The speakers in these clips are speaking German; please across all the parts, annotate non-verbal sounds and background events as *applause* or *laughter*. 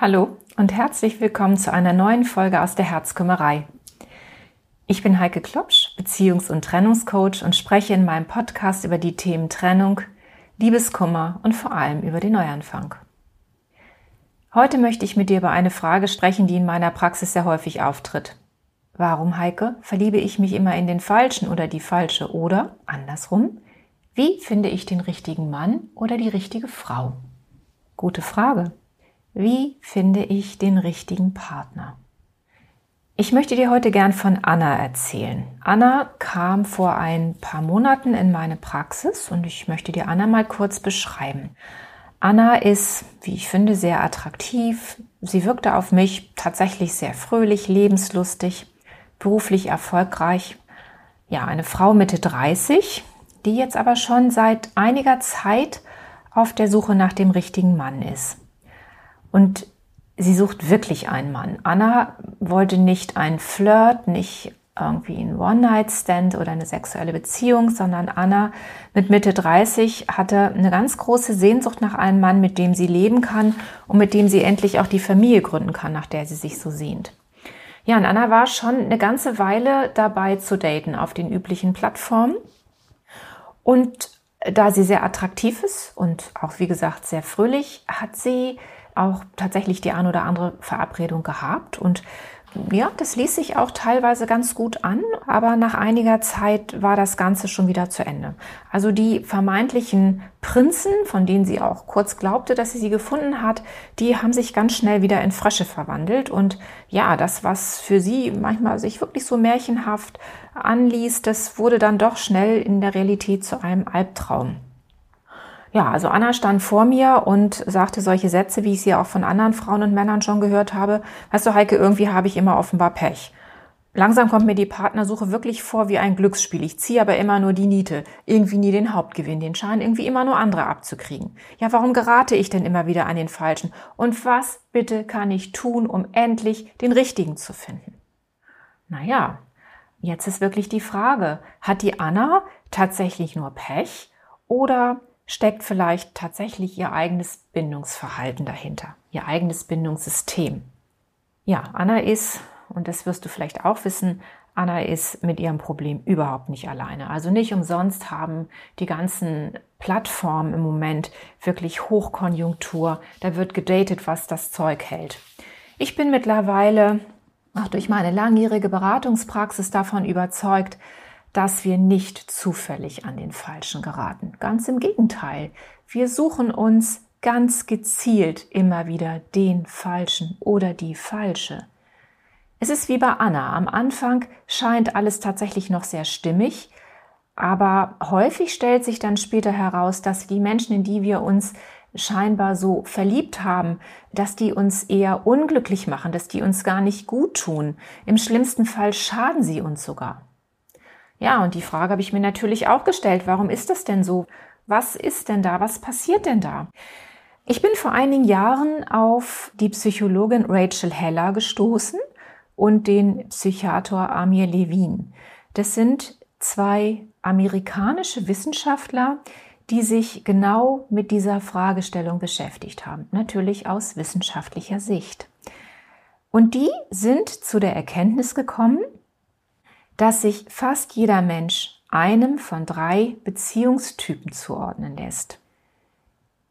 Hallo und herzlich willkommen zu einer neuen Folge aus der Herzkümmerei. Ich bin Heike Klopsch, Beziehungs- und Trennungscoach und spreche in meinem Podcast über die Themen Trennung, Liebeskummer und vor allem über den Neuanfang. Heute möchte ich mit dir über eine Frage sprechen, die in meiner Praxis sehr häufig auftritt. Warum, Heike, verliebe ich mich immer in den Falschen oder die Falsche oder andersrum? Wie finde ich den richtigen Mann oder die richtige Frau? Gute Frage. Wie finde ich den richtigen Partner? Ich möchte dir heute gern von Anna erzählen. Anna kam vor ein paar Monaten in meine Praxis und ich möchte dir Anna mal kurz beschreiben. Anna ist, wie ich finde, sehr attraktiv. Sie wirkte auf mich tatsächlich sehr fröhlich, lebenslustig, beruflich erfolgreich. Ja, eine Frau Mitte 30, die jetzt aber schon seit einiger Zeit auf der Suche nach dem richtigen Mann ist. Und sie sucht wirklich einen Mann. Anna wollte nicht einen Flirt, nicht irgendwie einen One-Night-Stand oder eine sexuelle Beziehung, sondern Anna mit Mitte 30 hatte eine ganz große Sehnsucht nach einem Mann, mit dem sie leben kann und mit dem sie endlich auch die Familie gründen kann, nach der sie sich so sehnt. Ja, und Anna war schon eine ganze Weile dabei zu daten auf den üblichen Plattformen. Und da sie sehr attraktiv ist und auch, wie gesagt, sehr fröhlich, hat sie auch tatsächlich die ein oder andere Verabredung gehabt und ja, das ließ sich auch teilweise ganz gut an, aber nach einiger Zeit war das Ganze schon wieder zu Ende. Also die vermeintlichen Prinzen, von denen sie auch kurz glaubte, dass sie sie gefunden hat, die haben sich ganz schnell wieder in Frösche verwandelt. Und ja, das, was für sie manchmal sich wirklich so märchenhaft anließ, das wurde dann doch schnell in der Realität zu einem Albtraum. Ja, also Anna stand vor mir und sagte solche Sätze, wie ich sie auch von anderen Frauen und Männern schon gehört habe. Weißt du, Heike, irgendwie habe ich immer offenbar Pech. Langsam kommt mir die Partnersuche wirklich vor wie ein Glücksspiel. Ich ziehe aber immer nur die Niete, irgendwie nie den Hauptgewinn, den Schein irgendwie immer nur andere abzukriegen. Ja, warum gerate ich denn immer wieder an den Falschen? Und was bitte kann ich tun, um endlich den Richtigen zu finden? Naja, jetzt ist wirklich die Frage, hat die Anna tatsächlich nur Pech oder steckt vielleicht tatsächlich ihr eigenes Bindungsverhalten dahinter, ihr eigenes Bindungssystem. Ja, Anna ist, und das wirst du vielleicht auch wissen, Anna ist mit ihrem Problem überhaupt nicht alleine. Also nicht umsonst haben die ganzen Plattformen im Moment wirklich Hochkonjunktur. Da wird gedatet, was das Zeug hält. Ich bin mittlerweile auch durch meine langjährige Beratungspraxis davon überzeugt, dass wir nicht zufällig an den Falschen geraten. Ganz im Gegenteil, wir suchen uns ganz gezielt immer wieder den Falschen oder die Falsche. Es ist wie bei Anna. Am Anfang scheint alles tatsächlich noch sehr stimmig, aber häufig stellt sich dann später heraus, dass die Menschen, in die wir uns scheinbar so verliebt haben, dass die uns eher unglücklich machen, dass die uns gar nicht gut tun. Im schlimmsten Fall schaden sie uns sogar. Ja, und die Frage habe ich mir natürlich auch gestellt, warum ist das denn so? Was ist denn da? Was passiert denn da? Ich bin vor einigen Jahren auf die Psychologin Rachel Heller gestoßen und den Psychiater Amir Levin. Das sind zwei amerikanische Wissenschaftler, die sich genau mit dieser Fragestellung beschäftigt haben, natürlich aus wissenschaftlicher Sicht. Und die sind zu der Erkenntnis gekommen, dass sich fast jeder Mensch einem von drei Beziehungstypen zuordnen lässt.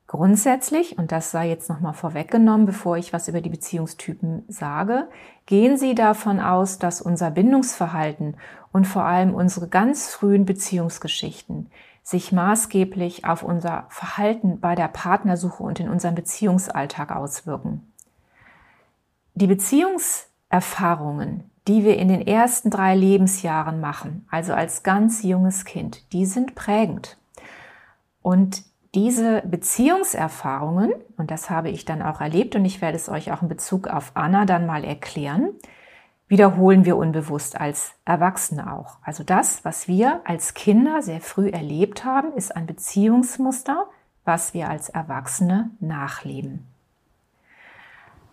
Grundsätzlich, und das sei jetzt nochmal vorweggenommen, bevor ich was über die Beziehungstypen sage, gehen Sie davon aus, dass unser Bindungsverhalten und vor allem unsere ganz frühen Beziehungsgeschichten sich maßgeblich auf unser Verhalten bei der Partnersuche und in unserem Beziehungsalltag auswirken. Die Beziehungserfahrungen, die wir in den ersten drei Lebensjahren machen, also als ganz junges Kind, die sind prägend. Und diese Beziehungserfahrungen, und das habe ich dann auch erlebt und ich werde es euch auch in Bezug auf Anna dann mal erklären, wiederholen wir unbewusst als Erwachsene auch. Also das, was wir als Kinder sehr früh erlebt haben, ist ein Beziehungsmuster, was wir als Erwachsene nachleben.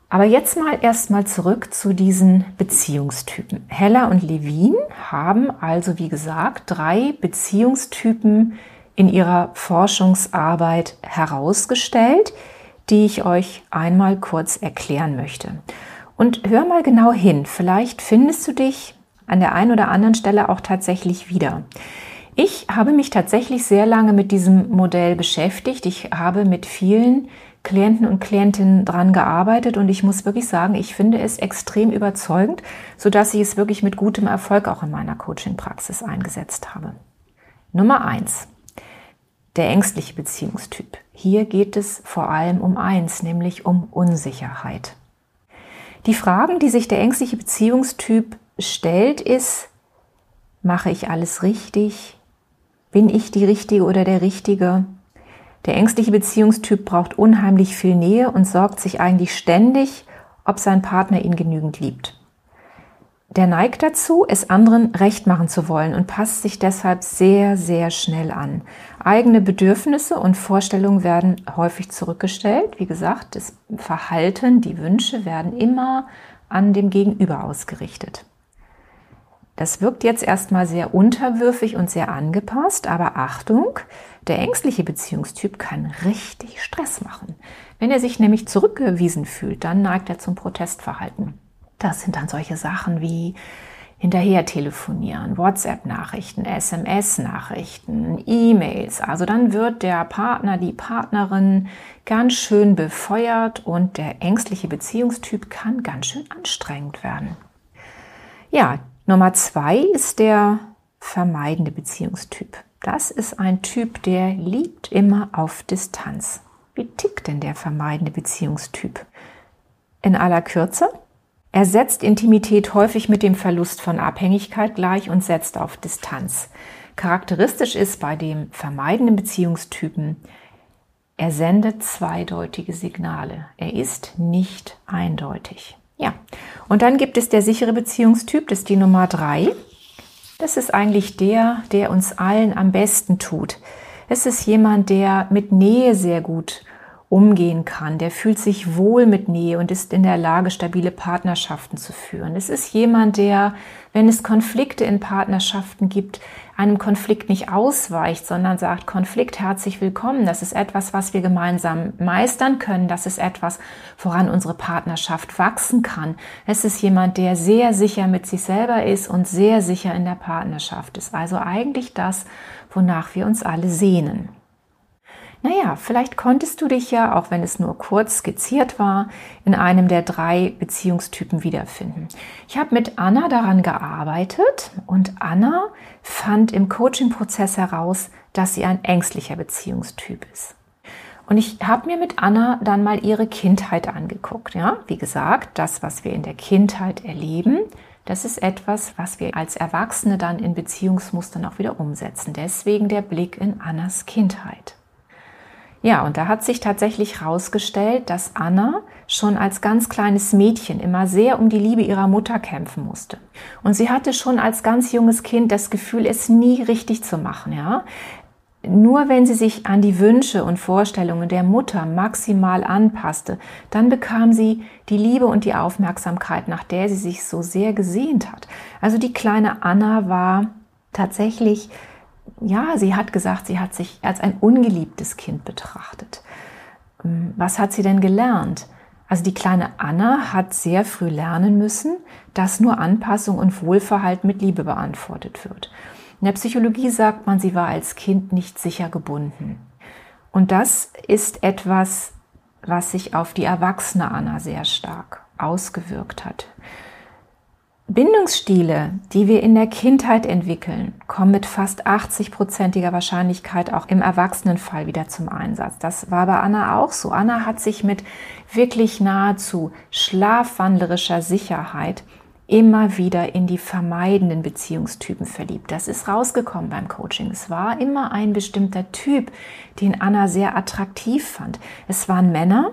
Aber jetzt mal erstmal zurück zu diesen Beziehungstypen. Heller und Levin haben also, wie gesagt, drei Beziehungstypen in ihrer Forschungsarbeit herausgestellt, die ich euch einmal kurz erklären möchte. Und hör mal genau hin, vielleicht findest du dich an der einen oder anderen Stelle auch tatsächlich wieder. Ich habe mich tatsächlich sehr lange mit diesem Modell beschäftigt. Ich habe mit vielen Klienten und Klientinnen dran gearbeitet und ich muss wirklich sagen, ich finde es extrem überzeugend, so dass ich es wirklich mit gutem Erfolg auch in meiner Coaching-Praxis eingesetzt habe. Nummer eins. Der ängstliche Beziehungstyp. Hier geht es vor allem um eins, nämlich um Unsicherheit. Die Fragen, die sich der ängstliche Beziehungstyp stellt, ist, mache ich alles richtig? Bin ich die Richtige oder der Richtige? Der ängstliche Beziehungstyp braucht unheimlich viel Nähe und sorgt sich eigentlich ständig, ob sein Partner ihn genügend liebt. Der neigt dazu, es anderen recht machen zu wollen und passt sich deshalb sehr, sehr schnell an. Eigene Bedürfnisse und Vorstellungen werden häufig zurückgestellt. Wie gesagt, das Verhalten, die Wünsche werden immer an dem Gegenüber ausgerichtet. Das wirkt jetzt erstmal sehr unterwürfig und sehr angepasst, aber Achtung, der ängstliche Beziehungstyp kann richtig Stress machen. Wenn er sich nämlich zurückgewiesen fühlt, dann neigt er zum Protestverhalten. Das sind dann solche Sachen wie hinterher telefonieren, WhatsApp-Nachrichten, SMS-Nachrichten, E-Mails. Also dann wird der Partner, die Partnerin ganz schön befeuert und der ängstliche Beziehungstyp kann ganz schön anstrengend werden. Ja, Nummer zwei ist der vermeidende Beziehungstyp. Das ist ein Typ, der liebt immer auf Distanz. Wie tickt denn der vermeidende Beziehungstyp? In aller Kürze, er setzt Intimität häufig mit dem Verlust von Abhängigkeit gleich und setzt auf Distanz. Charakteristisch ist bei dem vermeidenden Beziehungstypen, er sendet zweideutige Signale. Er ist nicht eindeutig. Ja, und dann gibt es der sichere Beziehungstyp, das ist die Nummer drei. Das ist eigentlich der, der uns allen am besten tut. Es ist jemand, der mit Nähe sehr gut umgehen kann, der fühlt sich wohl mit Nähe und ist in der Lage, stabile Partnerschaften zu führen. Es ist jemand, der, wenn es Konflikte in Partnerschaften gibt, einem Konflikt nicht ausweicht, sondern sagt, Konflikt herzlich willkommen. Das ist etwas, was wir gemeinsam meistern können. Das ist etwas, woran unsere Partnerschaft wachsen kann. Es ist jemand, der sehr sicher mit sich selber ist und sehr sicher in der Partnerschaft ist. Also eigentlich das, wonach wir uns alle sehnen. Naja, vielleicht konntest du dich ja, auch wenn es nur kurz skizziert war, in einem der drei Beziehungstypen wiederfinden. Ich habe mit Anna daran gearbeitet und Anna fand im Coaching-Prozess heraus, dass sie ein ängstlicher Beziehungstyp ist. Und ich habe mir mit Anna dann mal ihre Kindheit angeguckt. Ja, wie gesagt, das, was wir in der Kindheit erleben, das ist etwas, was wir als Erwachsene dann in Beziehungsmustern auch wieder umsetzen. Deswegen der Blick in Annas Kindheit. Ja, und da hat sich tatsächlich herausgestellt, dass Anna schon als ganz kleines Mädchen immer sehr um die Liebe ihrer Mutter kämpfen musste. Und sie hatte schon als ganz junges Kind das Gefühl, es nie richtig zu machen, ja. Nur wenn sie sich an die Wünsche und Vorstellungen der Mutter maximal anpasste, dann bekam sie die Liebe und die Aufmerksamkeit, nach der sie sich so sehr gesehnt hat. Also die kleine Anna war tatsächlich ja, sie hat gesagt, sie hat sich als ein ungeliebtes Kind betrachtet. Ähm, was hat sie denn gelernt? Also die kleine Anna hat sehr früh lernen müssen, dass nur Anpassung und Wohlverhalten mit Liebe beantwortet wird. In der Psychologie sagt man, sie war als Kind nicht sicher gebunden. Und das ist etwas, was sich auf die erwachsene Anna sehr stark ausgewirkt hat. Bindungsstile, die wir in der Kindheit entwickeln, kommen mit fast 80-prozentiger Wahrscheinlichkeit auch im Erwachsenenfall wieder zum Einsatz. Das war bei Anna auch so. Anna hat sich mit wirklich nahezu schlafwandlerischer Sicherheit immer wieder in die vermeidenden Beziehungstypen verliebt. Das ist rausgekommen beim Coaching. Es war immer ein bestimmter Typ, den Anna sehr attraktiv fand. Es waren Männer,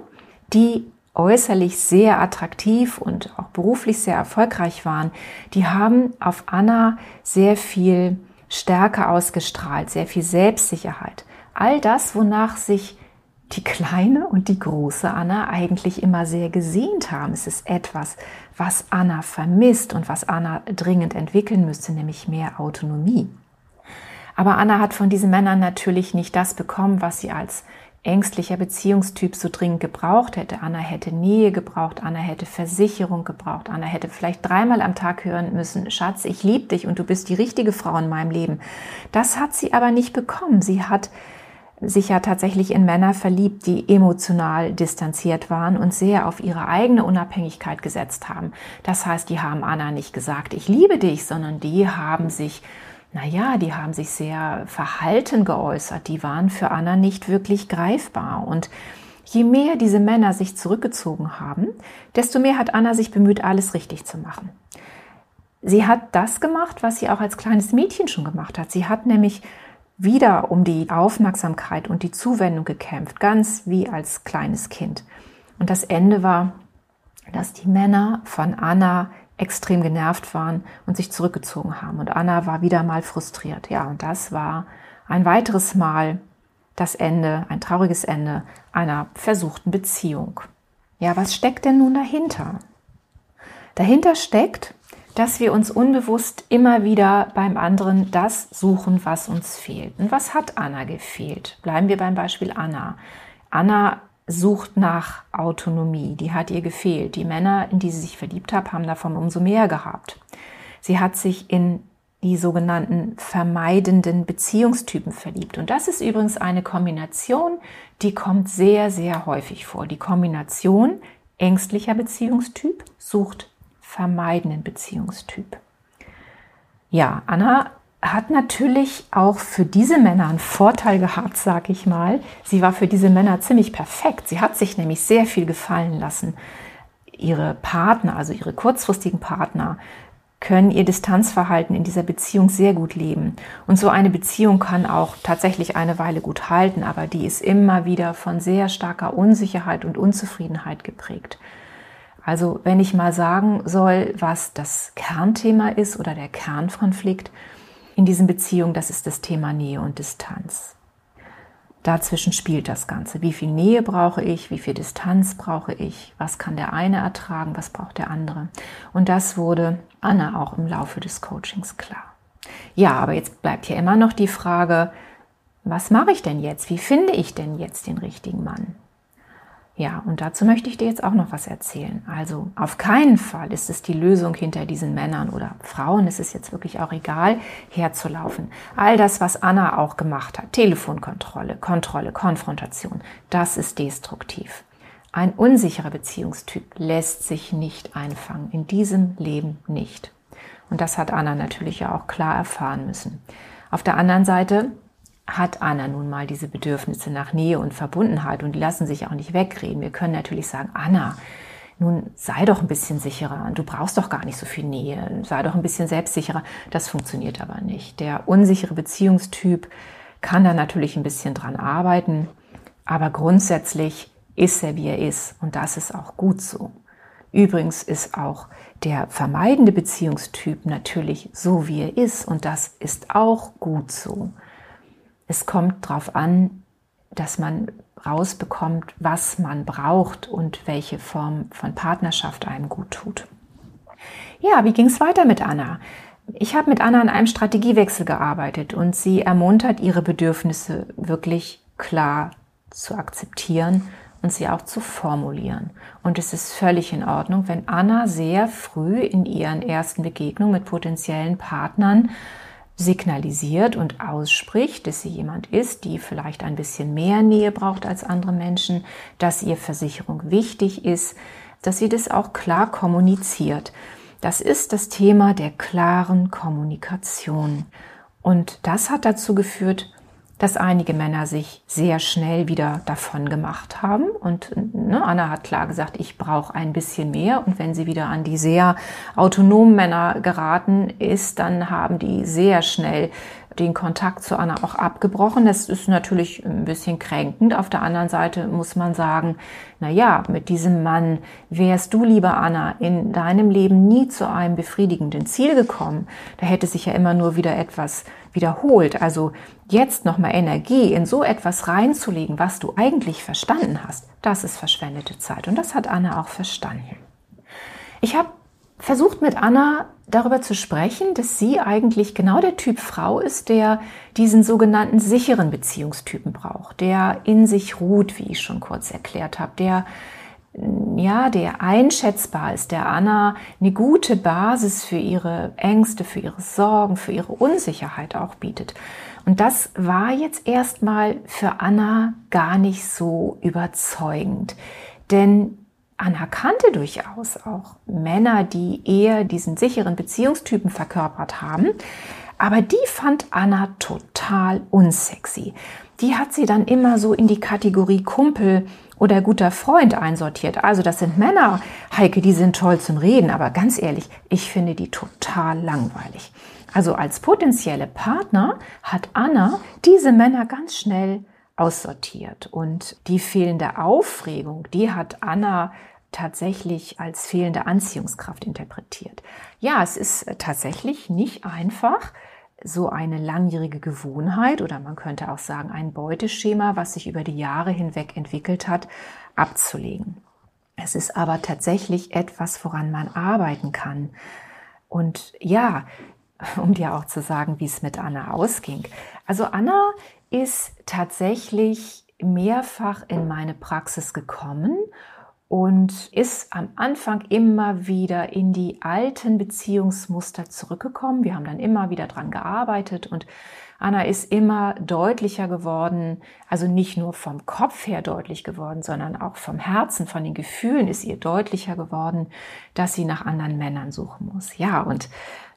die äußerlich sehr attraktiv und auch beruflich sehr erfolgreich waren, die haben auf Anna sehr viel Stärke ausgestrahlt, sehr viel Selbstsicherheit. All das, wonach sich die kleine und die große Anna eigentlich immer sehr gesehnt haben. Es ist etwas, was Anna vermisst und was Anna dringend entwickeln müsste, nämlich mehr Autonomie. Aber Anna hat von diesen Männern natürlich nicht das bekommen, was sie als ängstlicher Beziehungstyp so dringend gebraucht hätte. Anna hätte Nähe gebraucht, Anna hätte Versicherung gebraucht, Anna hätte vielleicht dreimal am Tag hören müssen, Schatz, ich liebe dich und du bist die richtige Frau in meinem Leben. Das hat sie aber nicht bekommen. Sie hat sich ja tatsächlich in Männer verliebt, die emotional distanziert waren und sehr auf ihre eigene Unabhängigkeit gesetzt haben. Das heißt, die haben Anna nicht gesagt, ich liebe dich, sondern die haben sich naja, die haben sich sehr verhalten geäußert, die waren für Anna nicht wirklich greifbar. Und je mehr diese Männer sich zurückgezogen haben, desto mehr hat Anna sich bemüht, alles richtig zu machen. Sie hat das gemacht, was sie auch als kleines Mädchen schon gemacht hat. Sie hat nämlich wieder um die Aufmerksamkeit und die Zuwendung gekämpft, ganz wie als kleines Kind. Und das Ende war, dass die Männer von Anna extrem genervt waren und sich zurückgezogen haben. Und Anna war wieder mal frustriert. Ja, und das war ein weiteres Mal das Ende, ein trauriges Ende einer versuchten Beziehung. Ja, was steckt denn nun dahinter? Dahinter steckt, dass wir uns unbewusst immer wieder beim anderen das suchen, was uns fehlt. Und was hat Anna gefehlt? Bleiben wir beim Beispiel Anna. Anna sucht nach Autonomie. Die hat ihr gefehlt. Die Männer, in die sie sich verliebt hat, haben davon umso mehr gehabt. Sie hat sich in die sogenannten vermeidenden Beziehungstypen verliebt. Und das ist übrigens eine Kombination, die kommt sehr, sehr häufig vor. Die Kombination ängstlicher Beziehungstyp sucht vermeidenden Beziehungstyp. Ja, Anna hat natürlich auch für diese Männer einen Vorteil gehabt, sag ich mal. Sie war für diese Männer ziemlich perfekt. Sie hat sich nämlich sehr viel gefallen lassen. Ihre Partner, also ihre kurzfristigen Partner, können ihr Distanzverhalten in dieser Beziehung sehr gut leben. Und so eine Beziehung kann auch tatsächlich eine Weile gut halten, aber die ist immer wieder von sehr starker Unsicherheit und Unzufriedenheit geprägt. Also wenn ich mal sagen soll, was das Kernthema ist oder der Kernkonflikt, in diesen Beziehungen, das ist das Thema Nähe und Distanz. Dazwischen spielt das Ganze. Wie viel Nähe brauche ich? Wie viel Distanz brauche ich? Was kann der eine ertragen? Was braucht der andere? Und das wurde Anna auch im Laufe des Coachings klar. Ja, aber jetzt bleibt hier immer noch die Frage, was mache ich denn jetzt? Wie finde ich denn jetzt den richtigen Mann? Ja, und dazu möchte ich dir jetzt auch noch was erzählen. Also auf keinen Fall ist es die Lösung hinter diesen Männern oder Frauen, es ist jetzt wirklich auch egal, herzulaufen. All das, was Anna auch gemacht hat, Telefonkontrolle, Kontrolle, Konfrontation, das ist destruktiv. Ein unsicherer Beziehungstyp lässt sich nicht einfangen, in diesem Leben nicht. Und das hat Anna natürlich ja auch klar erfahren müssen. Auf der anderen Seite hat Anna nun mal diese Bedürfnisse nach Nähe und Verbundenheit und die lassen sich auch nicht wegreden. Wir können natürlich sagen, Anna, nun sei doch ein bisschen sicherer. Du brauchst doch gar nicht so viel Nähe. Sei doch ein bisschen selbstsicherer. Das funktioniert aber nicht. Der unsichere Beziehungstyp kann da natürlich ein bisschen dran arbeiten, aber grundsätzlich ist er, wie er ist und das ist auch gut so. Übrigens ist auch der vermeidende Beziehungstyp natürlich so, wie er ist und das ist auch gut so es kommt darauf an, dass man rausbekommt, was man braucht und welche Form von Partnerschaft einem gut tut. Ja, wie ging es weiter mit Anna? Ich habe mit Anna an einem Strategiewechsel gearbeitet und sie ermuntert, ihre Bedürfnisse wirklich klar zu akzeptieren und sie auch zu formulieren. Und es ist völlig in Ordnung, wenn Anna sehr früh in ihren ersten Begegnungen mit potenziellen Partnern signalisiert und ausspricht, dass sie jemand ist, die vielleicht ein bisschen mehr Nähe braucht als andere Menschen, dass ihr Versicherung wichtig ist, dass sie das auch klar kommuniziert. Das ist das Thema der klaren Kommunikation. Und das hat dazu geführt, dass einige Männer sich sehr schnell wieder davon gemacht haben. Und ne, Anna hat klar gesagt, ich brauche ein bisschen mehr. Und wenn sie wieder an die sehr autonomen Männer geraten ist, dann haben die sehr schnell den Kontakt zu Anna auch abgebrochen. Das ist natürlich ein bisschen kränkend. Auf der anderen Seite muss man sagen, na ja, mit diesem Mann wärst du, liebe Anna, in deinem Leben nie zu einem befriedigenden Ziel gekommen. Da hätte sich ja immer nur wieder etwas wiederholt. Also jetzt nochmal Energie in so etwas reinzulegen, was du eigentlich verstanden hast, das ist verschwendete Zeit. Und das hat Anna auch verstanden. Ich habe versucht mit Anna darüber zu sprechen, dass sie eigentlich genau der Typ Frau ist, der diesen sogenannten sicheren Beziehungstypen braucht, der in sich ruht, wie ich schon kurz erklärt habe, der ja, der einschätzbar ist, der Anna eine gute Basis für ihre Ängste, für ihre Sorgen, für ihre Unsicherheit auch bietet. Und das war jetzt erstmal für Anna gar nicht so überzeugend. Denn Anna kannte durchaus auch Männer, die eher diesen sicheren Beziehungstypen verkörpert haben. Aber die fand Anna total unsexy. Die hat sie dann immer so in die Kategorie Kumpel oder guter Freund einsortiert. Also das sind Männer, Heike, die sind toll zum Reden, aber ganz ehrlich, ich finde die total langweilig. Also als potenzielle Partner hat Anna diese Männer ganz schnell aussortiert. Und die fehlende Aufregung, die hat Anna tatsächlich als fehlende Anziehungskraft interpretiert. Ja, es ist tatsächlich nicht einfach, so eine langjährige Gewohnheit oder man könnte auch sagen ein Beuteschema, was sich über die Jahre hinweg entwickelt hat, abzulegen. Es ist aber tatsächlich etwas, woran man arbeiten kann. Und ja, *laughs* um dir auch zu sagen, wie es mit Anna ausging. Also Anna ist tatsächlich mehrfach in meine Praxis gekommen und ist am Anfang immer wieder in die alten Beziehungsmuster zurückgekommen. Wir haben dann immer wieder dran gearbeitet und Anna ist immer deutlicher geworden, also nicht nur vom Kopf her deutlich geworden, sondern auch vom Herzen, von den Gefühlen ist ihr deutlicher geworden, dass sie nach anderen Männern suchen muss. Ja, und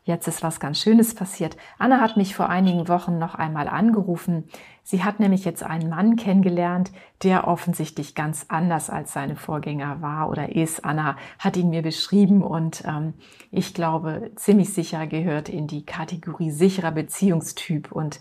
Jetzt ist was ganz Schönes passiert. Anna hat mich vor einigen Wochen noch einmal angerufen. Sie hat nämlich jetzt einen Mann kennengelernt, der offensichtlich ganz anders als seine Vorgänger war oder ist. Anna hat ihn mir beschrieben und ähm, ich glaube, ziemlich sicher gehört in die Kategorie sicherer Beziehungstyp und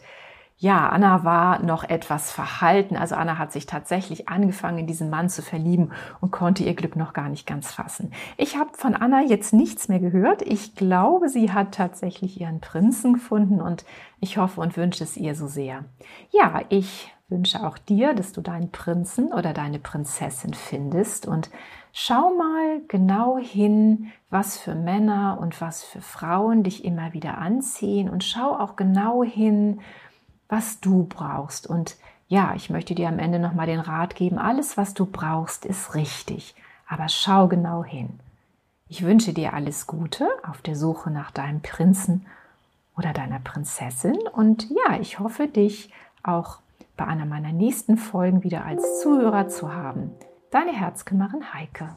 ja, Anna war noch etwas verhalten. Also Anna hat sich tatsächlich angefangen, in diesen Mann zu verlieben und konnte ihr Glück noch gar nicht ganz fassen. Ich habe von Anna jetzt nichts mehr gehört. Ich glaube, sie hat tatsächlich ihren Prinzen gefunden und ich hoffe und wünsche es ihr so sehr. Ja, ich wünsche auch dir, dass du deinen Prinzen oder deine Prinzessin findest und schau mal genau hin, was für Männer und was für Frauen dich immer wieder anziehen und schau auch genau hin, was du brauchst. Und ja, ich möchte dir am Ende nochmal den Rat geben, alles, was du brauchst, ist richtig. Aber schau genau hin. Ich wünsche dir alles Gute auf der Suche nach deinem Prinzen oder deiner Prinzessin. Und ja, ich hoffe, dich auch bei einer meiner nächsten Folgen wieder als Zuhörer zu haben. Deine Herzkümmerin Heike.